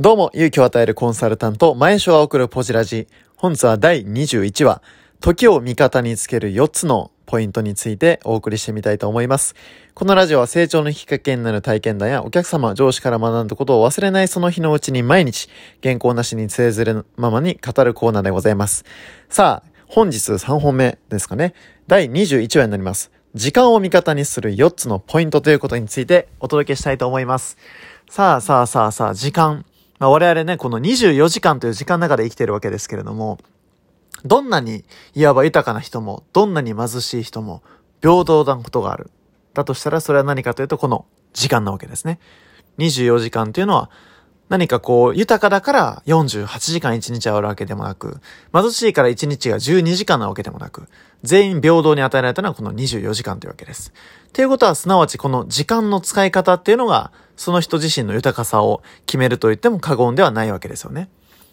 どうも、勇気を与えるコンサルタント、前所は送るポジラジ。本日は第21話、時を味方につける4つのポイントについてお送りしてみたいと思います。このラジオは成長のきっかけになる体験談やお客様、上司から学んだことを忘れないその日のうちに毎日、原稿なしにつれずれままに語るコーナーでございます。さあ、本日3本目ですかね。第21話になります。時間を味方にする4つのポイントということについてお届けしたいと思います。さあさあさあさあ、時間。まあ、我々ね、この24時間という時間の中で生きてるわけですけれども、どんなにいわば豊かな人も、どんなに貧しい人も、平等なことがある。だとしたら、それは何かというと、この時間なわけですね。24時間というのは、何かこう、豊かだから48時間1日あるわけでもなく、貧しいから1日が12時間なわけでもなく、全員平等に与えられたのはこの24時間というわけです。ということは、すなわちこの時間の使い方っていうのが、その人自身の豊かさを決めると言っても過言ではないわけですよね。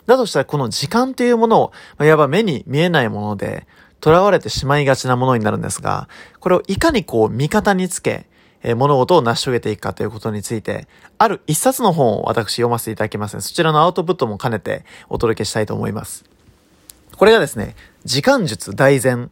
だとしたら、この時間というものを、いわば目に見えないもので、囚われてしまいがちなものになるんですが、これをいかにこう味方につけ、え物事を成し遂げていくかということについて、ある一冊の本を私読ませていただきますので、そちらのアウトプットも兼ねてお届けしたいと思います。これがですね、時間術大全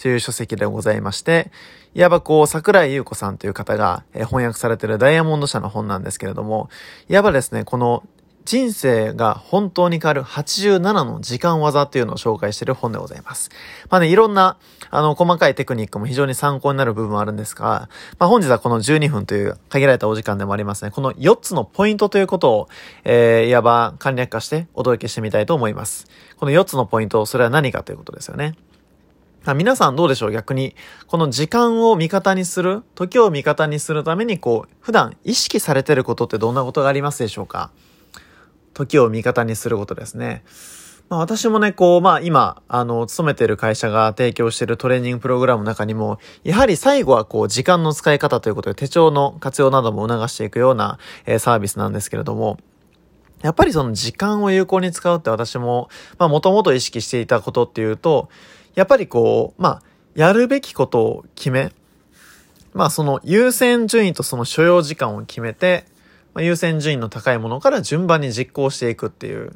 という書籍でございまして、いわばこう、桜井優子さんという方が翻訳されているダイヤモンド社の本なんですけれども、いわばですね、この人生が本当に変わる87の時間技っていうのを紹介している本でございます。まあね、いろんな、あの、細かいテクニックも非常に参考になる部分もあるんですが、まあ本日はこの12分という限られたお時間でもありますね。この4つのポイントということを、えー、いわば簡略化してお届けしてみたいと思います。この4つのポイント、それは何かということですよね。皆さんどうでしょう？逆に、この時間を味方にする、時を味方にするために、こう、普段意識されてることってどんなことがありますでしょうか？時を味方にすることですね。まあ私もね、こう、まあ今、あの、勤めてる会社が提供してるトレーニングプログラムの中にも、やはり最後はこう、時間の使い方ということで手帳の活用なども促していくような、えー、サービスなんですけれども、やっぱりその時間を有効に使うって私も、まあもともと意識していたことっていうと、やっぱりこう、まあ、やるべきことを決め、まあその優先順位とその所要時間を決めて、まあ、優先順位の高いものから順番に実行していくっていう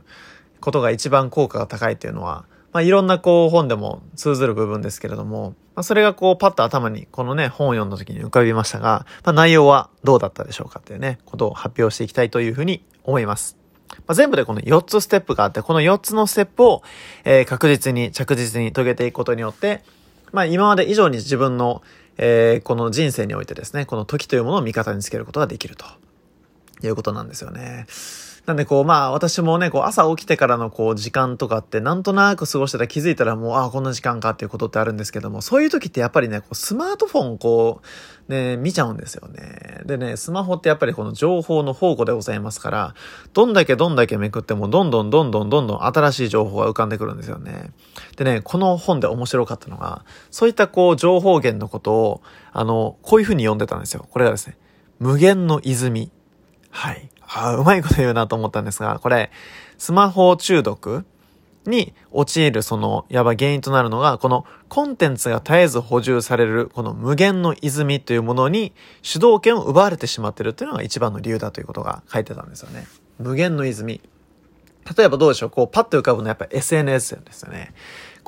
ことが一番効果が高いっていうのは、まあ、いろんなこう本でも通ずる部分ですけれども、まあ、それがこうパッと頭にこのね本を読んだ時に浮かびましたが、まあ、内容はどうだったでしょうかっていうね、ことを発表していきたいというふうに思います。まあ、全部でこの4つステップがあって、この4つのステップを、えー、確実に着実に遂げていくことによって、まあ今まで以上に自分の、えー、この人生においてですね、この時というものを味方につけることができると。いうことなんですよね。なんでこう、まあ私もね、こう朝起きてからのこう時間とかってなんとなく過ごしてたら気づいたらもう、ああ、こんな時間かっていうことってあるんですけども、そういう時ってやっぱりね、こうスマートフォンこう、ね、見ちゃうんですよね。でね、スマホってやっぱりこの情報の宝庫でございますから、どんだけどんだけめくってもどんどんどんどんどんどん新しい情報が浮かんでくるんですよね。でね、この本で面白かったのが、そういったこう情報源のことを、あの、こういうふうに読んでたんですよ。これがですね、無限の泉。はい。あうまいこと言うなと思ったんですが、これ、スマホ中毒に陥るその、やば原因となるのが、このコンテンツが絶えず補充される、この無限の泉というものに主導権を奪われてしまっているというのが一番の理由だということが書いてたんですよね。無限の泉。例えばどうでしょうこう、パッと浮かぶのはやっぱ SNS ですよね。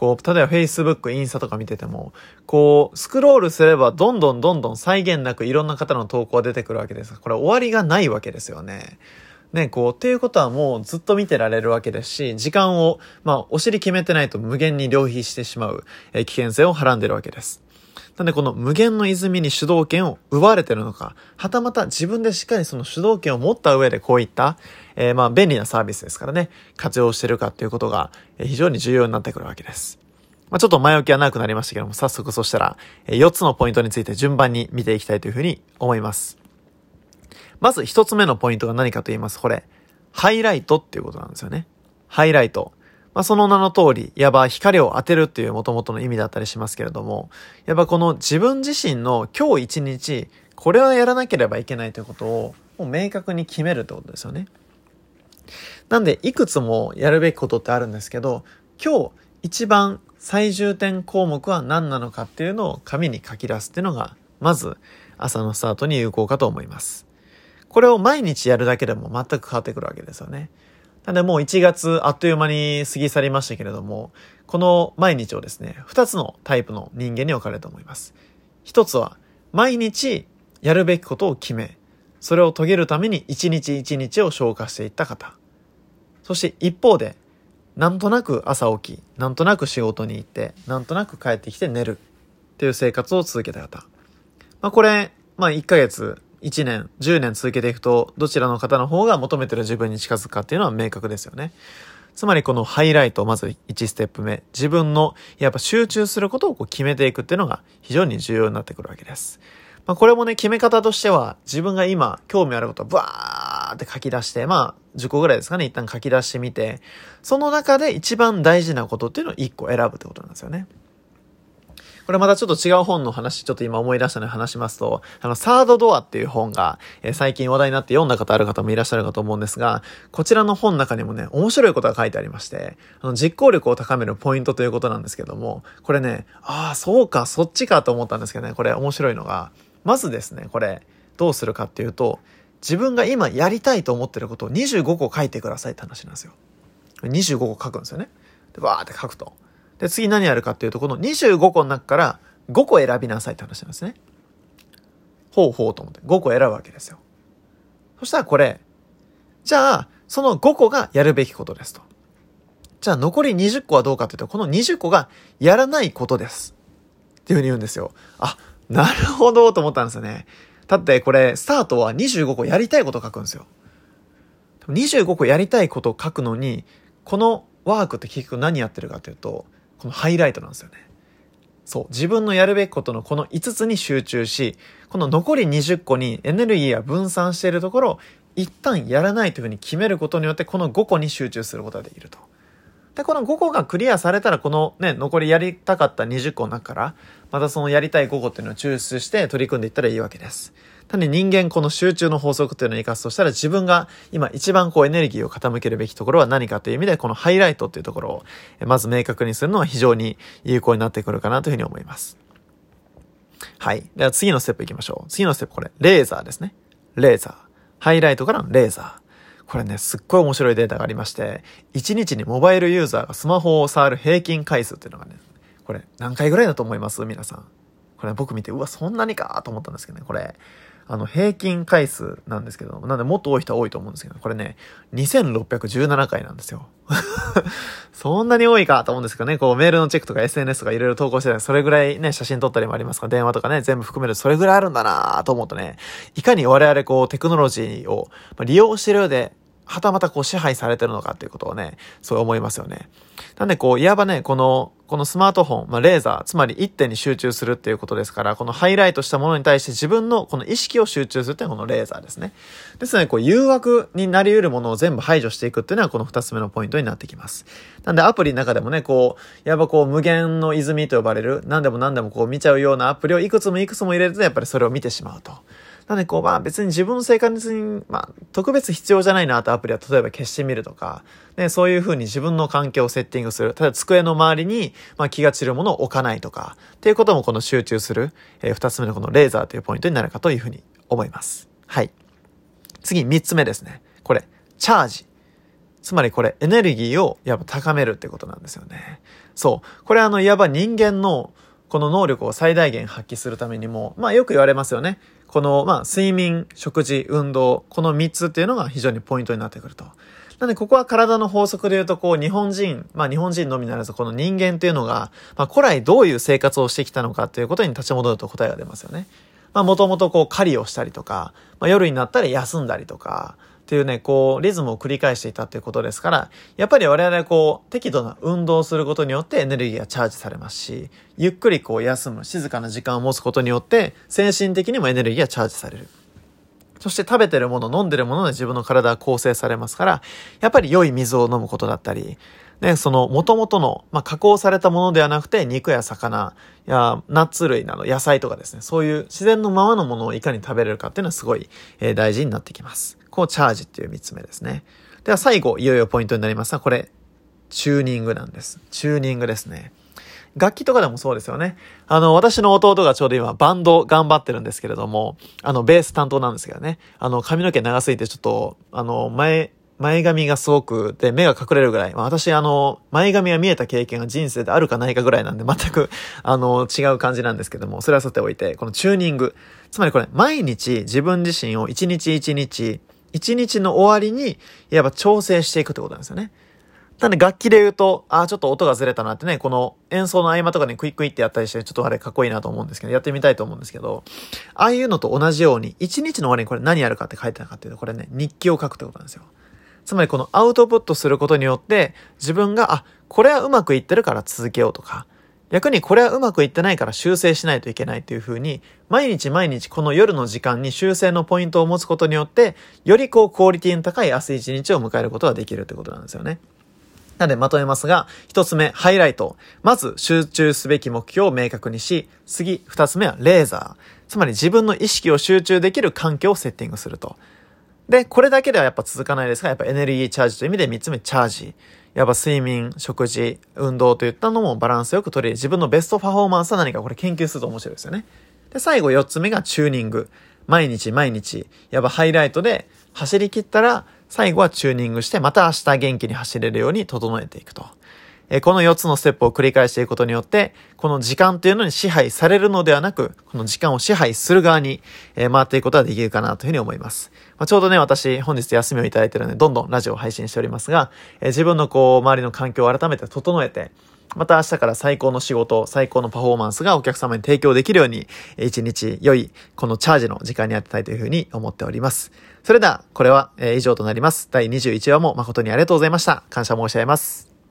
こう、例えば Facebook、インスタとか見てても、こう、スクロールすればどんどんどんどん再現なくいろんな方の投稿が出てくるわけですこれ終わりがないわけですよね。ね、こう、っていうことはもうずっと見てられるわけですし、時間を、まあ、お尻決めてないと無限に浪費してしまう、え危険性をはらんでるわけです。なんでこの無限の泉に主導権を奪われてるのか、はたまた自分でしっかりその主導権を持った上でこういった、えー、まあ便利なサービスですからね、活用してるかっていうことが非常に重要になってくるわけです。まあ、ちょっと前置きは長くなりましたけども、早速そしたら4つのポイントについて順番に見ていきたいというふうに思います。まず1つ目のポイントが何かと言います。これ、ハイライトっていうことなんですよね。ハイライト。まあ、その名の通り、いわば光を当てるっていう元々の意味だったりしますけれども、やっぱこの自分自身の今日一日、これはやらなければいけないということを、もう明確に決めるってことですよね。なんで、いくつもやるべきことってあるんですけど、今日一番最重点項目は何なのかっていうのを紙に書き出すっていうのが、まず朝のスタートに有効かと思います。これを毎日やるだけでも全く変わってくるわけですよね。なんでもう1月あっという間に過ぎ去りましたけれども、この毎日をですね、2つのタイプの人間に分かれると思います。1つは、毎日やるべきことを決め、それを遂げるために一日一日を消化していった方。そして一方で、なんとなく朝起き、なんとなく仕事に行って、なんとなく帰ってきて寝るっていう生活を続けた方。まあこれ、まあ1ヶ月、1年、10年続けていくと、どちらの方の方が求めてる自分に近づくかっていうのは明確ですよね。つまりこのハイライト、まず1ステップ目。自分の、やっぱ集中することをこう決めていくっていうのが非常に重要になってくるわけです。まあ、これもね、決め方としては、自分が今、興味あることをブワーって書き出して、まあ、10個ぐらいですかね、一旦書き出してみて、その中で一番大事なことっていうのを1個選ぶってことなんですよね。これまたちょっと違う本の話、ちょっと今思い出したので話しますと、あの、サードドアっていう本が、えー、最近話題になって読んだ方ある方もいらっしゃるかと思うんですが、こちらの本の中にもね、面白いことが書いてありまして、あの、実行力を高めるポイントということなんですけども、これね、ああ、そうか、そっちかと思ったんですけどね、これ面白いのが、まずですね、これ、どうするかっていうと、自分が今やりたいと思ってることを25個書いてくださいって話なんですよ。25個書くんですよね。で、バーって書くと。で、次何やるかっていうと、この25個の中から5個選びなさいって話なんですね。ほうほうと思って5個選ぶわけですよ。そしたらこれ、じゃあ、その5個がやるべきことですと。じゃあ残り20個はどうかっていうと、この20個がやらないことです。っていうふうに言うんですよ。あ、なるほどと思ったんですよね。だってこれ、スタートは25個やりたいこと書くんですよ。25個やりたいことを書くのに、このワークって結局何やってるかというと、このハイライトなんですよね。そう。自分のやるべきことのこの5つに集中し、この残り20個にエネルギーが分散しているところを一旦やらないというふうに決めることによってこの5個に集中することができると。で、この5個がクリアされたら、このね、残りやりたかった20個の中から、またそのやりたい5個っていうのを抽出して取り組んでいったらいいわけです。単に人間この集中の法則っていうのを活かすとしたら自分が今一番こうエネルギーを傾けるべきところは何かという意味でこのハイライトっていうところをまず明確にするのは非常に有効になってくるかなというふうに思います。はい。では次のステップ行きましょう。次のステップこれ、レーザーですね。レーザー。ハイライトからのレーザー。これね、すっごい面白いデータがありまして、1日にモバイルユーザーがスマホを触る平均回数っていうのがね、これ何回ぐらいだと思います？皆さん。これ僕見て、うわ、そんなにかと思ったんですけどね、これ、あの、平均回数なんですけど、なんでもっと多い人は多いと思うんですけど、これね、2617回なんですよ。そんなに多いかと思うんですけどね、こうメールのチェックとか SNS とかいろいろ投稿してたら、それぐらいね、写真撮ったりもありますから、電話とかね、全部含めるとそれぐらいあるんだなと思うとね、いかに我々こうテクノロジーを利用してるようで、はたまたこう支配されてるのかっていうことをね、そう思いますよね。なんでこう、いわばね、この、このスマートフォン、まあ、レーザー、つまり一点に集中するっていうことですから、このハイライトしたものに対して自分のこの意識を集中するっていうのがこのレーザーですね。ですので、こう、誘惑になり得るものを全部排除していくっていうのはこの二つ目のポイントになってきます。なんでアプリの中でもね、こう、いわばこう、無限の泉と呼ばれる、何でも何でもこう見ちゃうようなアプリをいくつもいくつも入れると、やっぱりそれを見てしまうと。なんでこう、まあ別に自分の生活に、まあ特別必要じゃないなとアプリは例えば消してみるとか、ね、そういうふうに自分の環境をセッティングする。例えば机の周りに、まあ気が散るものを置かないとか、っていうこともこの集中する、えー、二つ目のこのレーザーというポイントになるかというふうに思います。はい。次、三つ目ですね。これ、チャージ。つまりこれ、エネルギーをやっぱ高めるってことなんですよね。そう。これあの、いわば人間のこの能力を最大限発揮するためにも、まあよく言われますよね。この、まあ、睡眠、食事、運動、この3つっていうのが非常にポイントになってくると。なんで、ここは体の法則で言うと、こう、日本人、まあ、日本人のみならず、この人間っていうのが、まあ、古来どういう生活をしてきたのかっていうことに立ち戻ると答えが出ますよね。まあ、もともとこう、狩りをしたりとか、まあ、夜になったら休んだりとか、っていうね、こう、リズムを繰り返していたっていうことですから、やっぱり我々はこう、適度な運動をすることによってエネルギーがチャージされますし、ゆっくりこう休む、静かな時間を持つことによって、精神的にもエネルギーがチャージされる。そして食べてるもの、飲んでるもので自分の体は構成されますから、やっぱり良い水を飲むことだったり、ね、その元々の、まあ、加工されたものではなくて、肉や魚やナッツ類など野菜とかですね、そういう自然のままのものをいかに食べれるかっていうのはすごい、えー、大事になってきます。こうチャージっていう三つ目ですね。では最後、いよいよポイントになりますが、これ、チューニングなんです。チューニングですね。楽器とかでもそうですよね。あの、私の弟がちょうど今バンド頑張ってるんですけれども、あの、ベース担当なんですけどね。あの、髪の毛長すぎてちょっと、あの、前、前髪がすごく、で、目が隠れるぐらい。まあ、私、あの、前髪が見えた経験が人生であるかないかぐらいなんで、全く、あの、違う感じなんですけども、それはさておいて、このチューニング。つまりこれ、毎日自分自身を一日一日、一日の終わりに、いわば調整していくってことなんですよね。なんで楽器で言うと、ああ、ちょっと音がずれたなってね、この演奏の合間とかにクイックイってやったりして、ちょっとあれかっこいいなと思うんですけど、やってみたいと思うんですけど、ああいうのと同じように、一日の終わりにこれ何やるかって書いてたかっていうと、これね、日記を書くってことなんですよ。つまりこのアウトプットすることによって、自分が、あ、これはうまくいってるから続けようとか、逆にこれはうまくいってないから修正しないといけないっていう風に、毎日毎日この夜の時間に修正のポイントを持つことによって、よりこうクオリティの高い明日一日を迎えることができるってことなんですよね。なのでまとめますが、一つ目、ハイライト。まず、集中すべき目標を明確にし、次、二つ目はレーザー。つまり自分の意識を集中できる環境をセッティングすると。で、これだけではやっぱ続かないですが、やっぱエネルギーチャージという意味で三つ目、チャージ。やっぱ睡眠、食事、運動といったのもバランスよく取り、自分のベストパフォーマンスは何かこれ研究すると面白いですよね。で、最後4つ目がチューニング。毎日毎日、やっぱハイライトで走り切ったら、最後はチューニングして、また明日元気に走れるように整えていくと。えこの4つのステップを繰り返していくことによって、この時間っていうのに支配されるのではなく、この時間を支配する側に、え回っていくことができるかなというふうに思います。まあ、ちょうどね、私、本日休みをいただいているので、どんどんラジオを配信しておりますが、え自分のこう、周りの環境を改めて整えて、また明日から最高の仕事、最高のパフォーマンスがお客様に提供できるように、一日良い、このチャージの時間に当てたいというふうに思っております。それでは、これは以上となります。第21話も誠にありがとうございました。感謝申し上げます。